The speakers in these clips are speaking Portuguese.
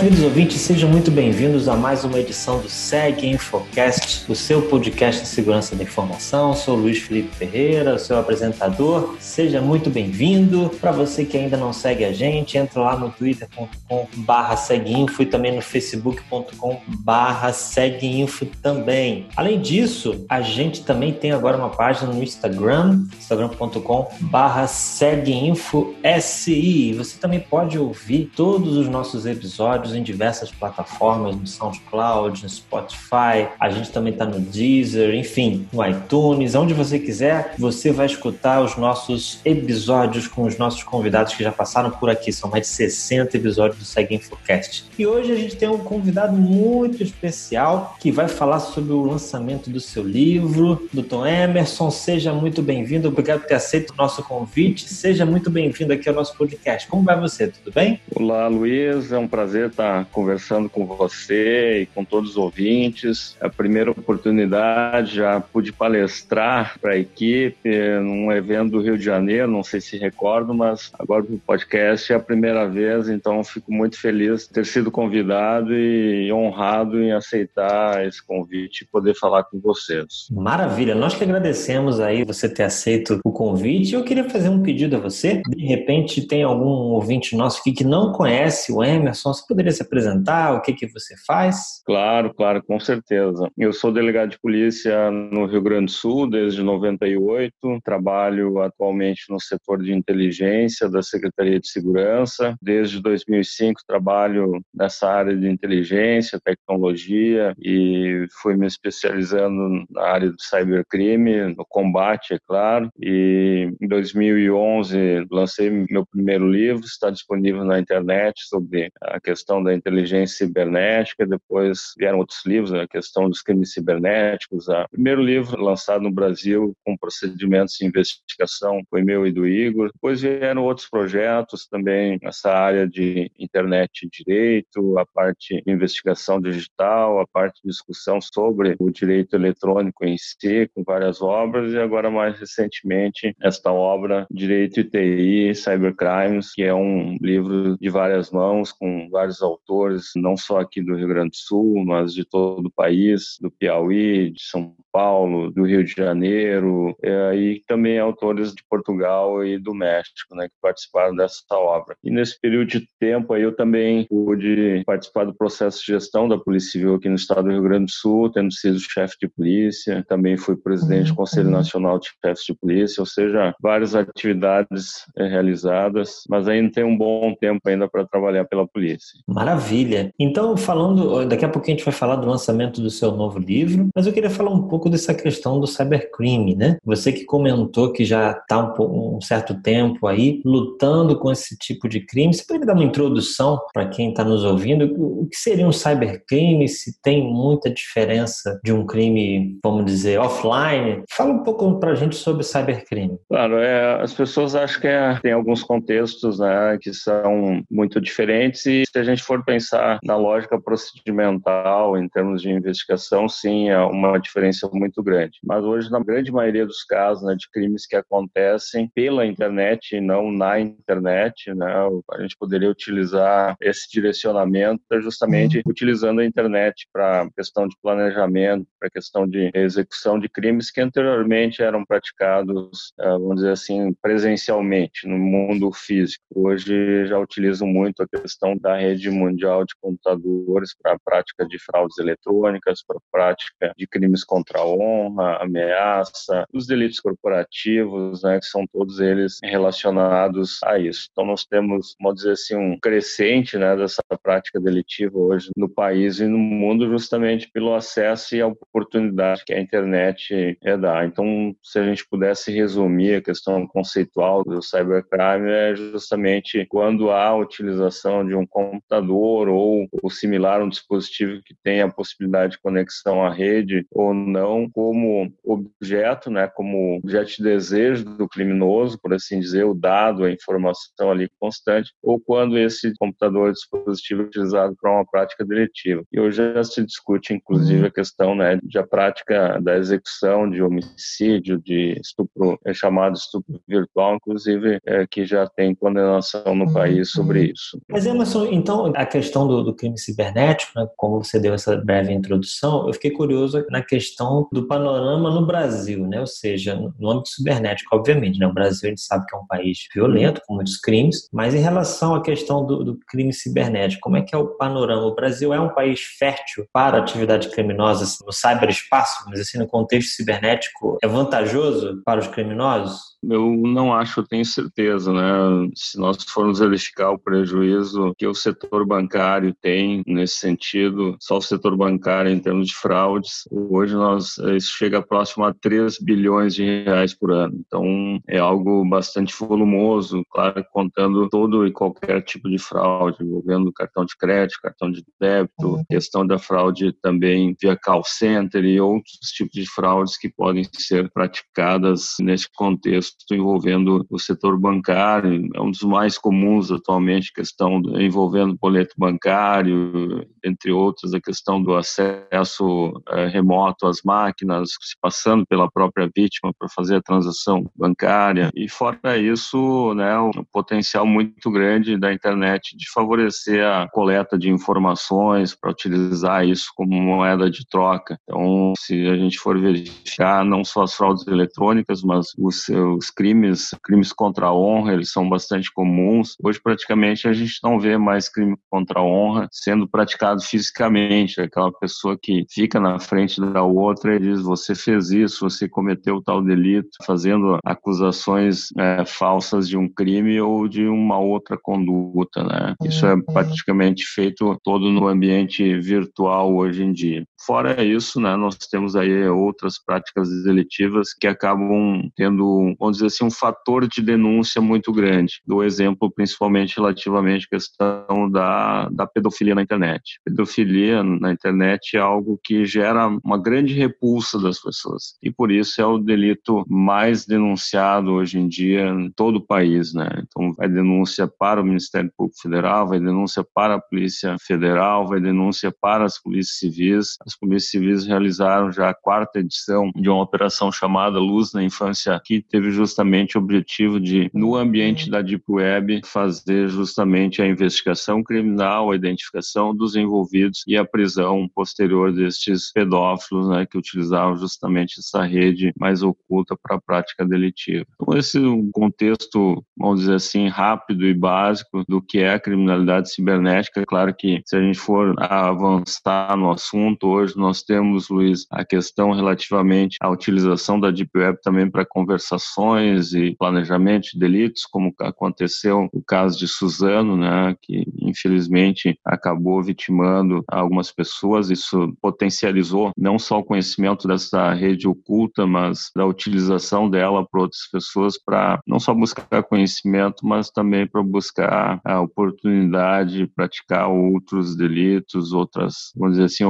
queridos ouvintes, sejam muito bem-vindos a mais uma edição do SEG Infocast, o seu podcast de segurança da informação. Eu sou Luiz Felipe Ferreira, seu apresentador. Seja muito bem-vindo. Para você que ainda não segue a gente, entra lá no twitter.com/barra seguinfo e também no facebook.com/barra seguinfo também. Além disso, a gente também tem agora uma página no Instagram, instagram.com/barra seguinfo SI. Você também pode ouvir todos os nossos episódios episódios em diversas plataformas, no SoundCloud, no Spotify, a gente também está no Deezer, enfim, no iTunes, onde você quiser, você vai escutar os nossos episódios com os nossos convidados que já passaram por aqui. São mais de 60 episódios do Segue Infocast. E hoje a gente tem um convidado muito especial que vai falar sobre o lançamento do seu livro, do Tom Emerson. Seja muito bem-vindo, obrigado por ter aceito o nosso convite. Seja muito bem-vindo aqui ao nosso podcast. Como vai você? Tudo bem? Olá, Luiz. É um prazer estar estar conversando com você e com todos os ouvintes. É a primeira oportunidade, já pude palestrar para a equipe num evento do Rio de Janeiro, não sei se recordo, mas agora o podcast é a primeira vez, então fico muito feliz de ter sido convidado e honrado em aceitar esse convite e poder falar com vocês. Maravilha, nós que agradecemos aí você ter aceito o convite. Eu queria fazer um pedido a você. De repente tem algum ouvinte nosso aqui que não conhece o Emerson, você poderia se apresentar? O que, que você faz? Claro, claro, com certeza. Eu sou delegado de polícia no Rio Grande do Sul desde 98. Trabalho atualmente no setor de inteligência da Secretaria de Segurança. Desde 2005 trabalho nessa área de inteligência, tecnologia e fui me especializando na área do cybercrime, no combate, é claro. E em 2011 lancei meu primeiro livro, está disponível na internet sobre a questão da inteligência cibernética, depois vieram outros livros, né, a questão dos crimes cibernéticos. O primeiro livro lançado no Brasil com procedimentos de investigação foi meu e do Igor. Depois vieram outros projetos também nessa área de internet e direito, a parte de investigação digital, a parte de discussão sobre o direito eletrônico em si, com várias obras, e agora mais recentemente esta obra Direito e TI, Cybercrimes, que é um livro de várias mãos, com vários autores, não só aqui do Rio Grande do Sul, mas de todo o país, do Piauí, de São Paulo, do Rio de Janeiro, é, e também autores de Portugal e do México, né, que participaram dessa obra. E nesse período de tempo aí eu também pude participar do processo de gestão da Polícia Civil aqui no estado do Rio Grande do Sul, tendo sido chefe de polícia, também fui presidente do Conselho uhum. Nacional de Chefes de Polícia, ou seja, várias atividades é, realizadas, mas ainda tem um bom tempo ainda para trabalhar pela polícia. Maravilha. Então, falando, daqui a pouco a gente vai falar do lançamento do seu novo livro, mas eu queria falar um pouco dessa questão do cybercrime, né? Você que comentou que já está um, um, certo tempo aí lutando com esse tipo de crime. Você pode dar uma introdução para quem está nos ouvindo? O que seria um cybercrime? Se tem muita diferença de um crime, vamos dizer, offline? Fala um pouco para a gente sobre cybercrime. Claro, é, as pessoas acham que é, tem alguns contextos né, que são muito diferentes e se a gente for pensar na lógica procedimental, em termos de investigação, sim, é uma diferença muito grande. Mas hoje, na grande maioria dos casos né, de crimes que acontecem pela internet e não na internet, né, a gente poderia utilizar esse direcionamento justamente uhum. utilizando a internet para questão de planejamento, para questão de execução de crimes que anteriormente eram praticados, eh, vamos dizer assim, presencialmente no mundo físico. Hoje já utilizam muito a questão da rede mundial de computadores para a prática de fraudes eletrônicas, para a prática de crimes contra a honra, ameaça, os delitos corporativos, né, que são todos eles relacionados a isso. Então nós temos, vamos dizer assim, um crescente né, dessa prática delitiva hoje no país e no mundo justamente pelo acesso e a oportunidade que a internet é dar. Então, se a gente pudesse resumir a questão conceitual do cybercrime é justamente quando há a utilização de um computador ou, ou similar, um dispositivo que tenha a possibilidade de conexão à rede ou não, como objeto, né, como objeto de desejo do criminoso, por assim dizer, o dado, a informação ali constante, ou quando esse computador dispositivo é utilizado para uma prática deletiva. E hoje já se discute, inclusive, a questão né, de a prática da execução de homicídio, de estupro, é chamado estupro virtual, inclusive, é, que já tem condenação no país sobre isso. Mas, Emerson, então, à questão do, do crime cibernético, né, como você deu essa breve introdução, eu fiquei curioso na questão do panorama no Brasil, né? ou seja, no âmbito cibernético, obviamente. Né? O Brasil, a gente sabe que é um país violento, com muitos crimes, mas em relação à questão do, do crime cibernético, como é que é o panorama? O Brasil é um país fértil para atividade criminosa no cyberespaço, mas assim, no contexto cibernético, é vantajoso para os criminosos? Eu não acho, eu tenho certeza, né? Se nós formos verificar o prejuízo que o setor bancário tem nesse sentido, só o setor bancário em termos de fraudes, hoje nós isso chega próximo a 3 bilhões de reais por ano. Então é algo bastante volumoso, claro, contando todo e qualquer tipo de fraude, envolvendo cartão de crédito, cartão de débito, uhum. questão da fraude também via call center e outros tipos de fraudes que podem ser praticadas nesse contexto envolvendo o setor bancário, é um dos mais comuns atualmente, questão envolvendo boleto bancário, entre outros, a questão do acesso é, remoto às máquinas, se passando pela própria vítima para fazer a transação bancária. E fora isso, né, um potencial muito grande da internet de favorecer a coleta de informações para utilizar isso como moeda de troca. Então, se a gente for verificar não só as fraudes eletrônicas, mas os, os crimes, crimes contra a honra, eles são bastante comuns. Hoje, praticamente, a gente não vê mais crime contra a honra sendo praticado fisicamente. Aquela pessoa que fica na frente da outra e diz: Você fez isso, você cometeu tal delito, fazendo acusações é, falsas de um crime ou de uma outra conduta. Né? Isso é uhum. praticamente feito todo no ambiente virtual hoje em dia. Fora isso, né, nós temos aí outras práticas delitivas que acabam tendo, vamos dizer assim, um fator de denúncia muito grande. Do exemplo, principalmente relativamente à questão da, da pedofilia na internet. Pedofilia na internet é algo que gera uma grande repulsa das pessoas. E por isso é o delito mais denunciado hoje em dia em todo o país, né? Então, vai denúncia para o Ministério Público Federal, vai denúncia para a Polícia Federal, vai denúncia para as polícias civis. As polícias civis realizaram já a quarta edição de uma operação chamada Luz na Infância, que teve justamente o objetivo de, no ambiente da Deep Web, fazer justamente a investigação criminal, a identificação dos envolvidos e a prisão posterior destes pedófilos, né, que utilizavam justamente essa rede mais oculta para a prática delitiva. Então, esse é um contexto, vamos dizer assim, rápido e básico do que é a criminalidade cibernética. Claro que se a gente for avançar no assunto, hoje nós temos, Luiz, a questão relativamente à utilização da Deep Web também para conversações, e planejamento de delitos, como aconteceu o caso de Suzano, né, que infelizmente acabou vitimando algumas pessoas. Isso potencializou não só o conhecimento dessa rede oculta, mas da utilização dela por outras pessoas para não só buscar conhecimento, mas também para buscar a oportunidade de praticar outros delitos, outras, vamos dizer assim,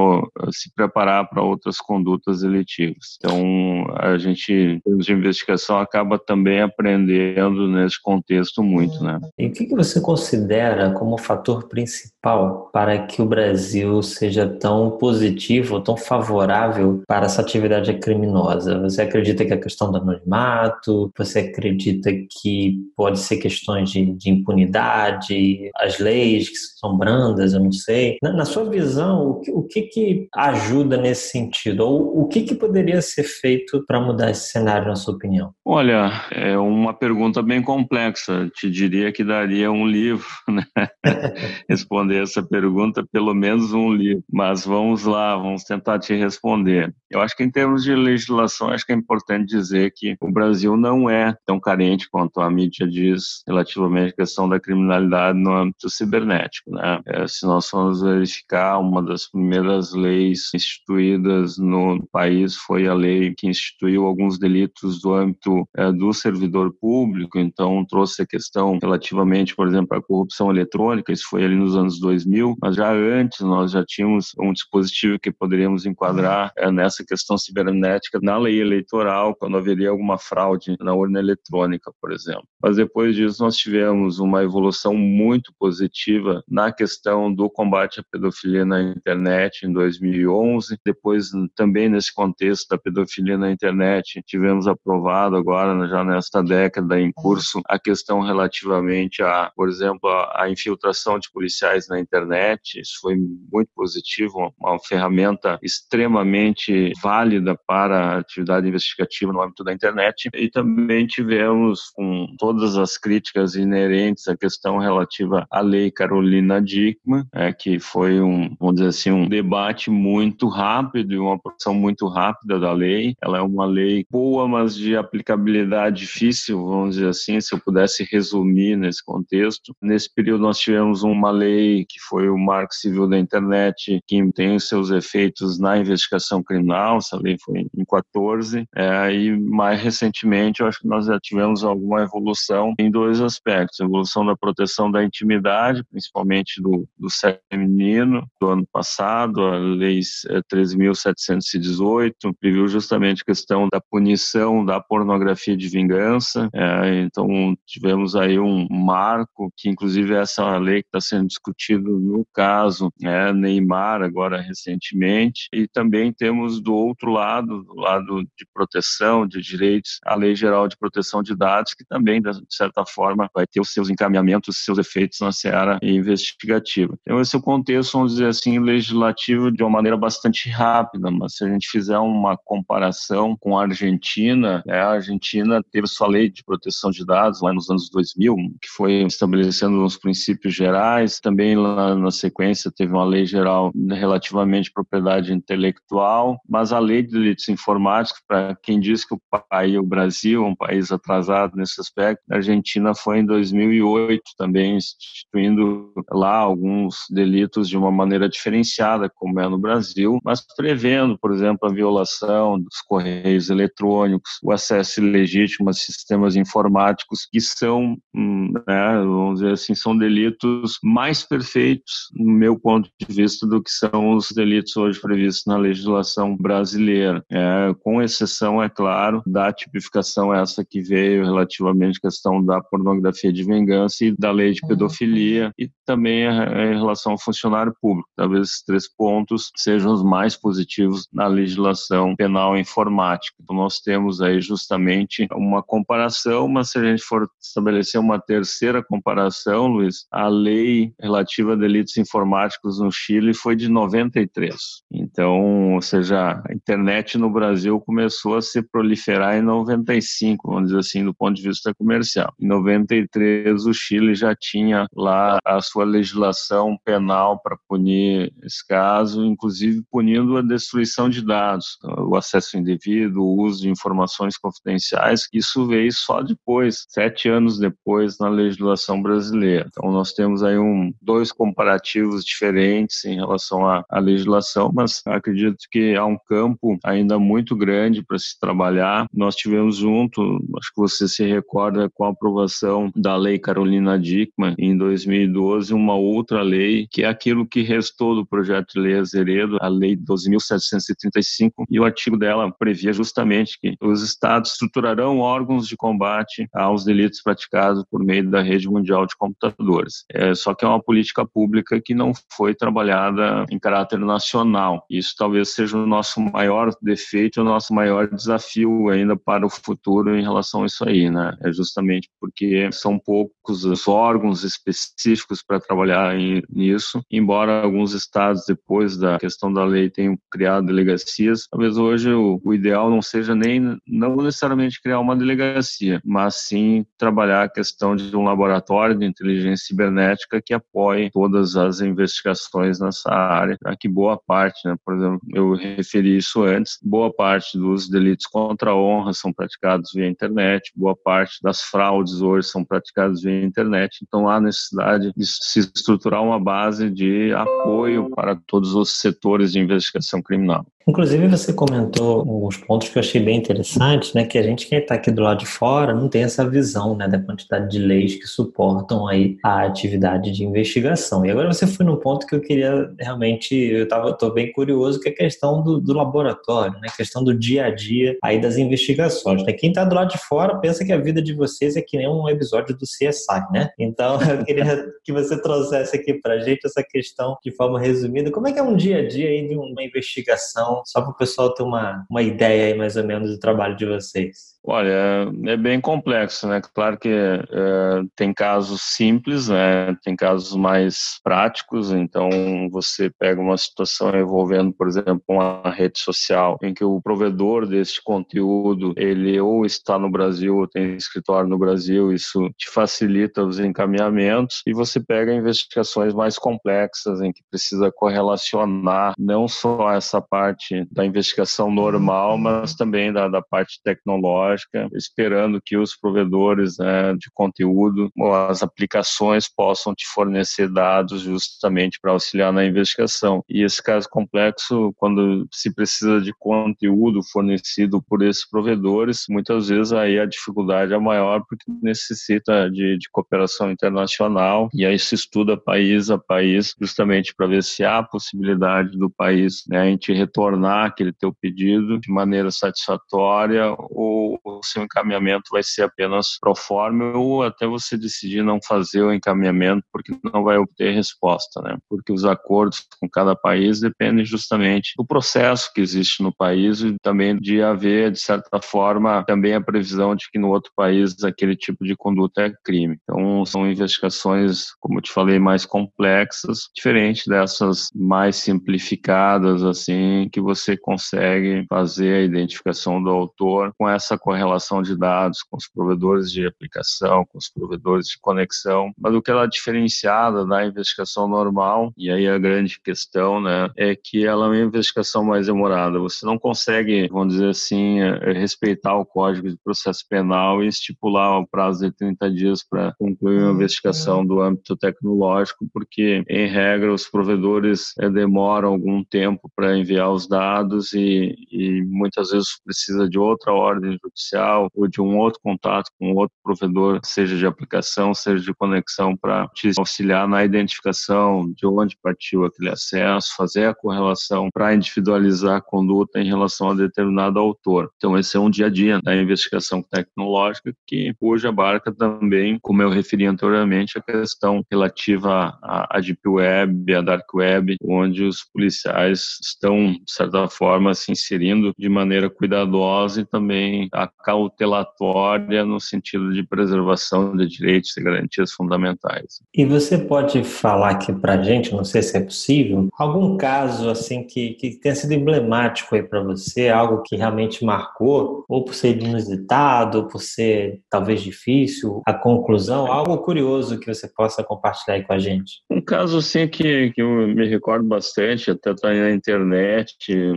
se preparar para outras condutas delitivas. Então, a gente, termos de investigação, acaba também aprendendo nesse contexto muito, né? E o que, que você considera como fator principal para que o Brasil seja tão positivo, tão favorável para essa atividade criminosa? Você acredita que é a questão do anonimato? Você acredita que pode ser questões de, de impunidade, as leis que são brandas, eu não sei. Na, na sua visão, o que, o que, que ajuda nesse sentido? Ou o que, que poderia ser feito para mudar esse cenário, na sua opinião? Olha, é uma pergunta bem complexa. Te diria que daria um livro, né? Responder essa pergunta, pelo menos um livro. Mas vamos lá, vamos tentar te responder. Eu acho que em termos de legislação, acho que é importante dizer que o Brasil não é tão carente quanto a mídia diz relativamente à questão da criminalidade no âmbito cibernético, né? É, se nós formos verificar, uma das primeiras leis instituídas no país foi a lei que instituiu alguns delitos do âmbito é, do servidor público, então trouxe a questão relativamente, por exemplo, à corrupção eletrônica, isso foi ali nos anos 2000, mas já antes nós já tínhamos um dispositivo que poderíamos enquadrar é, nessa essa questão cibernética na lei eleitoral, quando haveria alguma fraude na urna eletrônica, por exemplo. Mas depois disso, nós tivemos uma evolução muito positiva na questão do combate à pedofilia na internet em 2011. Depois, também nesse contexto da pedofilia na internet, tivemos aprovado agora, já nesta década em curso, a questão relativamente a, por exemplo, a, a infiltração de policiais na internet. Isso foi muito positivo, uma ferramenta extremamente válida para atividade investigativa no âmbito da internet. E também tivemos, com todas as críticas inerentes à questão relativa à lei Carolina Dickmann, é, que foi um, vamos dizer assim, um debate muito rápido e uma produção muito rápida da lei. Ela é uma lei boa, mas de aplicabilidade difícil, vamos dizer assim, se eu pudesse resumir nesse contexto. Nesse período nós tivemos uma lei que foi o Marco Civil da Internet, que tem os seus efeitos na investigação criminal, essa lei foi em 14, é, e mais recentemente eu acho que nós já tivemos alguma evolução em dois aspectos, a evolução da proteção da intimidade, principalmente do, do sexo feminino, do ano passado, a lei 13.718 previu justamente a questão da punição da pornografia de vingança, é, então tivemos aí um marco, que inclusive essa é lei que está sendo discutida no caso é, Neymar, agora recentemente, e também temos do outro lado, do lado de proteção de direitos, a Lei Geral de Proteção de Dados, que também, de certa forma, vai ter os seus encaminhamentos, os seus efeitos na seara investigativa. Então, esse é o contexto, vamos dizer assim, legislativo de uma maneira bastante rápida, mas se a gente fizer uma comparação com a Argentina, né, a Argentina teve sua lei de proteção de dados lá nos anos 2000, que foi estabelecendo os princípios gerais, também lá na sequência teve uma lei geral relativamente à propriedade intelectual, mas a lei de delitos informáticos, para quem diz que o país, o Brasil, é um país atrasado nesse aspecto, a Argentina foi em 2008 também instituindo lá alguns delitos de uma maneira diferenciada, como é no Brasil, mas prevendo, por exemplo, a violação dos correios eletrônicos, o acesso ilegítimo a sistemas informáticos, que são, hum, né, vamos dizer assim, são delitos mais perfeitos, no meu ponto de vista, do que são os delitos hoje previstos na legislação brasileira. É, com exceção, é claro, da tipificação essa que veio relativamente à questão da pornografia de vingança e da lei de uhum. pedofilia e também em relação ao funcionário público. Talvez esses três pontos sejam os mais positivos na legislação penal informática. Então, nós temos aí justamente uma comparação, mas se a gente for estabelecer uma terceira comparação, Luiz, a lei relativa a delitos informáticos no Chile foi de 93. Então, ou seja, a internet no Brasil começou a se proliferar em 95, vamos dizer assim, do ponto de vista comercial. Em 93, o Chile já tinha lá a sua legislação penal para punir esse caso, inclusive punindo a destruição de dados, o acesso indevido, o uso de informações confidenciais. Isso veio só depois, sete anos depois, na legislação brasileira. Então, nós temos aí um, dois comparativos diferentes em relação à, à legislação, mas acredito que há um campo ainda muito grande para se trabalhar. Nós tivemos junto, acho que você se recorda, com a aprovação da Lei Carolina Dickmann em 2012, uma outra lei que é aquilo que restou do projeto de lei Azeredo, a Lei 12.735, e o artigo dela previa justamente que os estados estruturarão órgãos de combate aos delitos praticados por meio da rede mundial de computadores. É, só que é uma política pública que não foi trabalhada em caráter nacional. Isso talvez seja o nosso maior defeito, o nosso maior desafio ainda para o futuro em relação a isso aí, né? É justamente porque são poucos os órgãos específicos para trabalhar nisso, embora alguns estados depois da questão da lei tenham criado delegacias, talvez hoje o, ideal não seja nem não necessariamente criar uma delegacia, mas sim trabalhar a questão de um laboratório de inteligência cibernética que apoie todas as investigações nessa área, que boa parte, né, por exemplo, eu referi isso antes, boa parte dos delitos contra a honra são praticados via internet, boa parte das fraudes hoje são praticadas via internet, então há necessidade de se estruturar uma base de apoio para todos os setores de investigação criminal. Inclusive, você comentou alguns pontos que eu achei bem interessantes, né? Que a gente, quem está aqui do lado de fora, não tem essa visão, né? Da quantidade de leis que suportam aí a atividade de investigação. E agora você foi num ponto que eu queria realmente, eu tô bem curioso, que é a questão do, do laboratório, né? A questão do dia a dia aí das investigações. Né? Quem está do lado de fora pensa que a vida de vocês é que nem um episódio do CSI, né? Então, eu queria que você trouxesse aqui para gente essa questão de forma resumida. Como é que é um dia a dia aí de uma investigação só para o pessoal ter uma, uma ideia aí mais ou menos do trabalho de vocês. Olha, é bem complexo, né? Claro que é, tem casos simples, né? Tem casos mais práticos. Então, você pega uma situação envolvendo, por exemplo, uma rede social em que o provedor desse conteúdo ele ou está no Brasil ou tem escritório no Brasil, isso te facilita os encaminhamentos. E você pega investigações mais complexas em que precisa correlacionar não só essa parte da investigação normal, mas também da, da parte tecnológica tecnológica, esperando que os provedores né, de conteúdo ou as aplicações possam te fornecer dados justamente para auxiliar na investigação. E esse caso complexo, quando se precisa de conteúdo fornecido por esses provedores, muitas vezes aí a dificuldade é maior porque necessita de, de cooperação internacional e aí se estuda país a país justamente para ver se há possibilidade do país né, em te retornar aquele teu pedido de maneira satisfatória ou o seu encaminhamento vai ser apenas pro forma ou até você decidir não fazer o encaminhamento porque não vai obter resposta, né? Porque os acordos com cada país dependem justamente do processo que existe no país e também de haver, de certa forma, também a previsão de que no outro país aquele tipo de conduta é crime. Então, são investigações, como eu te falei, mais complexas, diferente dessas mais simplificadas, assim, que você consegue fazer a identificação do autor com essa correlação de dados com os provedores de aplicação, com os provedores de conexão, mas o que ela é diferenciada da investigação normal, e aí a grande questão, né, é que ela é uma investigação mais demorada. Você não consegue, vamos dizer assim, é, respeitar o Código de Processo Penal e estipular o prazo de 30 dias para concluir uma investigação do âmbito tecnológico, porque, em regra, os provedores é, demoram algum tempo para enviar os dados e, e muitas vezes precisa de outra ordem judicial judicial ou de um outro contato com outro provedor, seja de aplicação, seja de conexão, para te auxiliar na identificação de onde partiu aquele acesso, fazer a correlação para individualizar a conduta em relação a determinado autor. Então, esse é um dia a dia da investigação tecnológica que hoje abarca também, como eu referi anteriormente, a questão relativa à Deep Web, à Dark Web, onde os policiais estão, de certa forma, se inserindo de maneira cuidadosa e também cautelatória no sentido de preservação de direitos e garantias fundamentais. E você pode falar aqui para a gente, não sei se é possível, algum caso assim que, que tenha sido emblemático aí para você, algo que realmente marcou, ou por ser inusitado, ou por ser talvez difícil, a conclusão, algo curioso que você possa compartilhar aí com a gente? Um caso assim que, que eu me recordo bastante, até está na internet,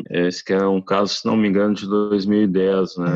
esse que é um caso, se não me engano, de 2010, né?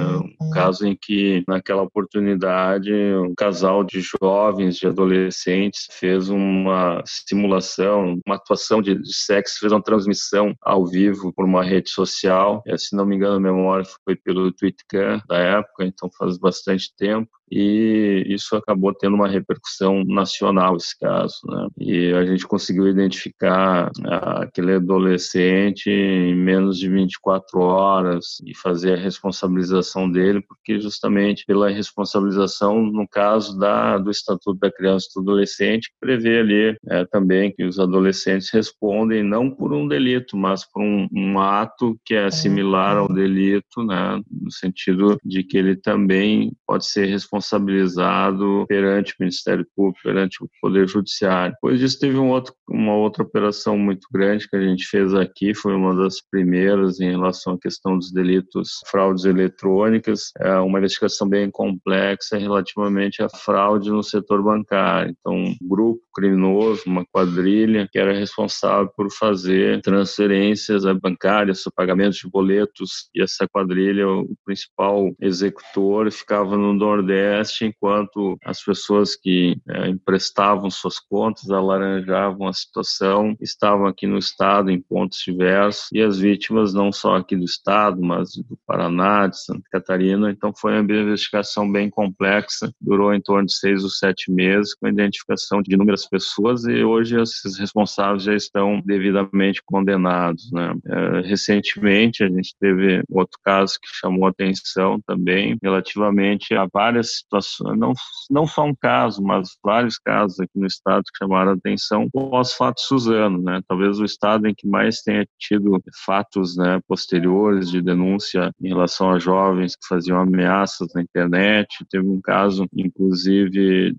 Um caso em que, naquela oportunidade, um casal de jovens, de adolescentes, fez uma simulação, uma atuação de, sexo, fez uma transmissão ao vivo por uma rede social. Se não me engano, a memória foi pelo Twitter da época, então faz bastante tempo e isso acabou tendo uma repercussão nacional esse caso, né? E a gente conseguiu identificar aquele adolescente em menos de 24 horas e fazer a responsabilização dele, porque justamente pela responsabilização no caso da do Estatuto da Criança e do Adolescente prevê ali é, também que os adolescentes respondem não por um delito, mas por um, um ato que é similar ao delito, né? No sentido de que ele também pode ser responsável responsabilizado perante o Ministério Público, perante o Poder Judiciário. Depois disso, teve um outro, uma outra operação muito grande que a gente fez aqui, foi uma das primeiras em relação à questão dos delitos fraudes eletrônicas, é uma investigação bem complexa relativamente à fraude no setor bancário. Então, um grupo criminoso, uma quadrilha, que era responsável por fazer transferências bancárias, pagamentos de boletos, e essa quadrilha, o principal executor, ficava no Nordeste Enquanto as pessoas que é, emprestavam suas contas, alaranjavam a situação, estavam aqui no Estado em pontos diversos, e as vítimas não só aqui do Estado, mas do Paraná, de Santa Catarina. Então foi uma investigação bem complexa, durou em torno de seis ou sete meses, com a identificação de inúmeras pessoas, e hoje esses responsáveis já estão devidamente condenados. Né? É, recentemente, a gente teve outro caso que chamou atenção também, relativamente a várias situações, não, não só um caso, mas vários casos aqui no estado que chamaram atenção pós-fato Suzano, né? Talvez o estado em que mais tenha tido fatos né, posteriores de denúncia em relação a jovens que faziam ameaças na internet. Teve um caso, inclusive,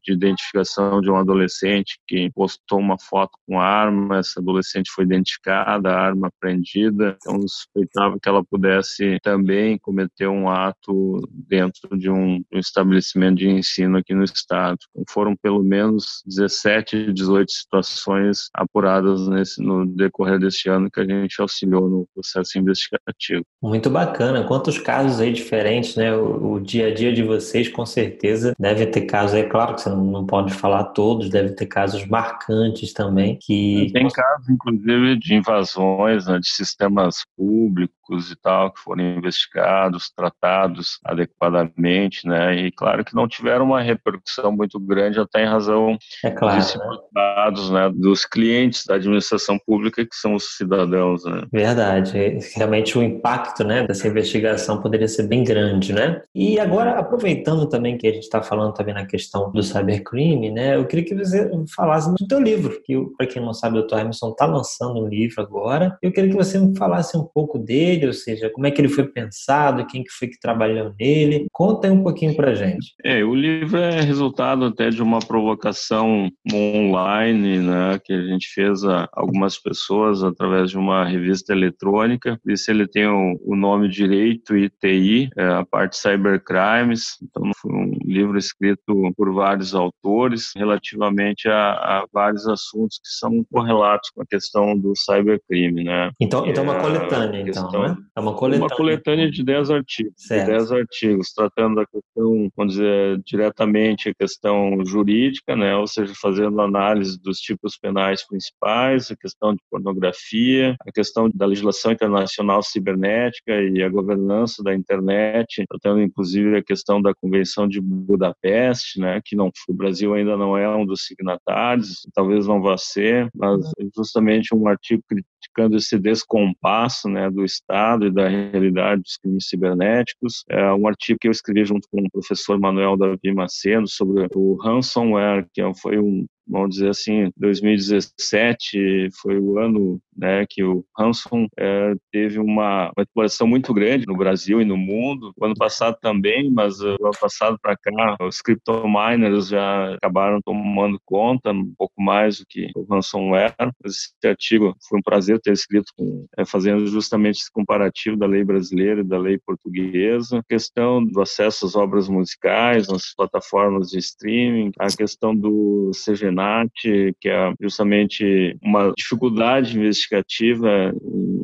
de identificação de um adolescente que postou uma foto com arma, essa adolescente foi identificada, a arma apreendida, então suspeitava que ela pudesse também cometer um ato dentro de um, um estabelecimento de ensino aqui no estado. Foram pelo menos 17, 18 situações apuradas nesse, no decorrer deste ano que a gente auxiliou no processo investigativo. Muito bacana. Quantos casos aí diferentes, né? O, o dia a dia de vocês, com certeza, deve ter casos aí, claro que você não, não pode falar todos, deve ter casos marcantes também que... Tem casos, inclusive, de invasões né, de sistemas públicos e tal, que foram investigados, tratados adequadamente, né? E claro que não tiveram uma repercussão muito grande, até em razão é claro, dados né, dos clientes da administração pública, que são os cidadãos. Né? Verdade. Realmente o impacto né, dessa investigação poderia ser bem grande, né? E agora, aproveitando também que a gente está falando também na questão do cybercrime, né? Eu queria que você falasse do teu livro, que para quem não sabe, o Dr. Emerson está lançando um livro agora. Eu queria que você me falasse um pouco dele, ou seja, como é que ele foi pensado, quem que foi que trabalhou nele. Conta aí um pouquinho para gente. É, o livro é resultado até de uma provocação online, né, que a gente fez a algumas pessoas através de uma revista eletrônica. Isso ele tem o, o nome Direito e TI, é a parte Cybercrimes. Então foi um livro escrito por vários autores relativamente a, a vários assuntos que são correlatos com a questão do cybercrime, né? Então, então é uma coletânea, então, né? É uma coletânea. Uma coletânea de 10 artigos. Certo. De 10 artigos, tratando da questão, dizer, diretamente a questão jurídica, né? Ou seja, fazendo análise dos tipos penais principais, a questão de pornografia, a questão da legislação internacional cibernética e a governança da internet, tratando inclusive a questão da Convenção de Budapeste, né? Que não, o Brasil ainda não é um dos signatários, talvez não vá ser, mas justamente um artigo criticando esse descompasso né, do Estado e da realidade dos crimes cibernéticos. É um artigo que eu escrevi junto com o professor Manuel Davi Macedo sobre o ransomware, que foi um, vamos dizer assim, 2017 foi o ano né, que o Hanson é, teve uma, uma exploração muito grande no Brasil e no mundo. O ano passado também, mas o ano passado para cá, os cryptominers já acabaram tomando conta um pouco mais do que o ransomware. Esse artigo foi um prazer ter escrito, com, é, fazendo justamente esse comparativo da lei brasileira e da lei portuguesa. A questão do acesso às obras musicais nas plataformas de streaming, a questão do CGNAT, que é justamente uma dificuldade investigativa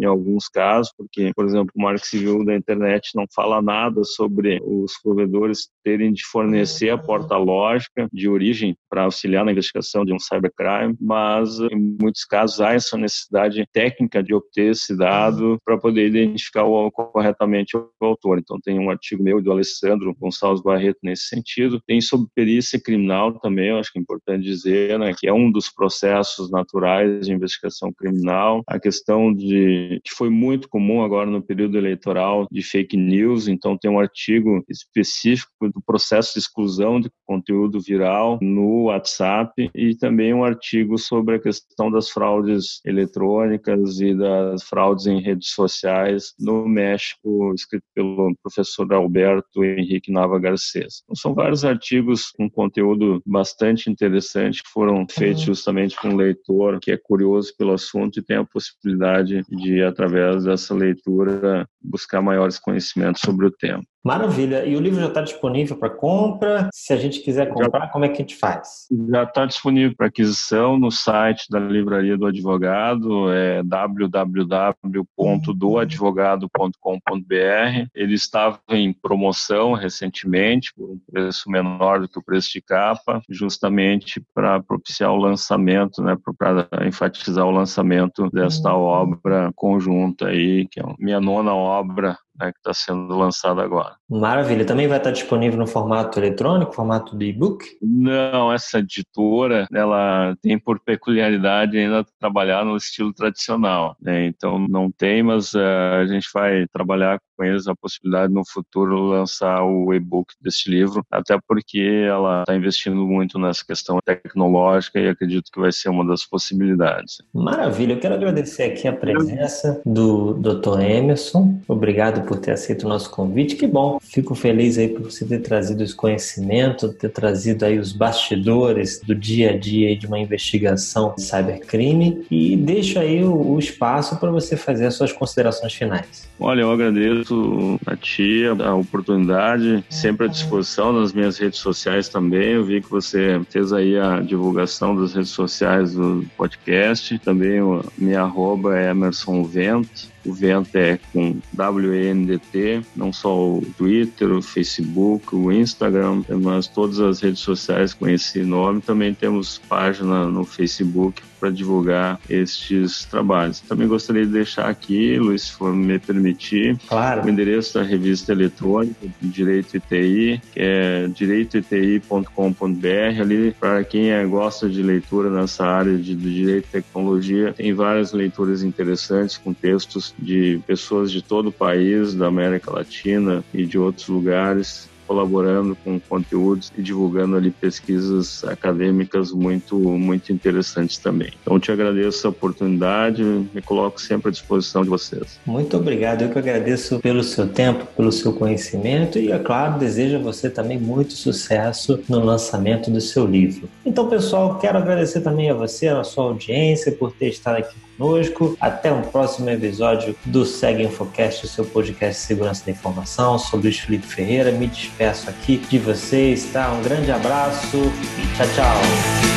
em alguns casos, porque, por exemplo, o Marco Civil da internet não fala nada sobre os provedores terem de fornecer a porta lógica de origem para auxiliar na investigação de um cybercrime, mas em muitos casos há essa necessidade técnica de obter esse dado para poder identificar o, corretamente o autor. Então tem um artigo meu do Alessandro Gonçalves Barreto nesse sentido. Tem sobre perícia criminal também, eu acho que é importante dizer, né, que é um dos processos naturais de investigação criminal a questão de que foi muito comum agora no período eleitoral de fake news, então tem um artigo específico do processo de exclusão de conteúdo viral no WhatsApp e também um artigo sobre a questão das fraudes eletrônicas e das fraudes em redes sociais no México, escrito pelo professor Alberto Henrique Nava Garcês. Então, são vários artigos com conteúdo bastante interessante que foram feitos uhum. justamente com um leitor que é curioso pelo assunto e tem a possibilidade de, através dessa leitura, buscar maiores conhecimentos sobre o tema. Maravilha. E o livro já está disponível para compra? Se a gente quiser comprar, já, como é que a gente faz? Já está disponível para aquisição no site da Livraria do Advogado, é www.doadvogado.com.br. Ele estava em promoção recentemente, por um preço menor do que o preço de capa, justamente para propiciar o lançamento, né, para enfatizar o lançamento desta uhum. obra conjunta aí, que é a minha nona obra obra né, que está sendo lançado agora. Maravilha. Também vai estar disponível no formato eletrônico, formato de e-book? Não, essa editora, ela tem por peculiaridade ainda trabalhar no estilo tradicional. Né? Então não tem, mas uh, a gente vai trabalhar com eles a possibilidade no futuro lançar o e-book desse livro, até porque ela está investindo muito nessa questão tecnológica e acredito que vai ser uma das possibilidades. Maravilha. Eu quero agradecer aqui a presença do Dr. Emerson. Obrigado por ter aceito o nosso convite. Que bom. Fico feliz aí por você ter trazido esse conhecimento, ter trazido aí os bastidores do dia a dia de uma investigação de cybercrime e deixo aí o, o espaço para você fazer as suas considerações finais. Olha, eu agradeço a ti a oportunidade, sempre à disposição nas minhas redes sociais também. Eu vi que você fez aí a divulgação das redes sociais do podcast. Também minha arroba é Emerson Vento. O Vento é com W-E-N-D-T, não só o Twitter, o Facebook, o Instagram, mas todas as redes sociais com esse nome. Também temos página no Facebook para divulgar estes trabalhos. Também gostaria de deixar aqui, Luiz, se for me permitir, claro. o endereço da revista eletrônica Direito ITI, que é direitoiti.com.br. Ali, para quem é, gosta de leitura nessa área de, de direito e tecnologia, tem várias leituras interessantes com textos de pessoas de todo o país, da América Latina e de outros lugares colaborando com conteúdos e divulgando ali pesquisas acadêmicas muito, muito interessantes também. Então, te agradeço a oportunidade, me coloco sempre à disposição de vocês. Muito obrigado, eu que agradeço pelo seu tempo, pelo seu conhecimento e, é claro, desejo a você também muito sucesso no lançamento do seu livro. Então, pessoal, quero agradecer também a você, a sua audiência, por ter estado aqui conosco. Até um próximo episódio do Segue Infocast, o seu podcast de segurança da informação. Sou Luiz Felipe Ferreira, me despeço aqui de vocês, tá? Um grande abraço e tchau, tchau.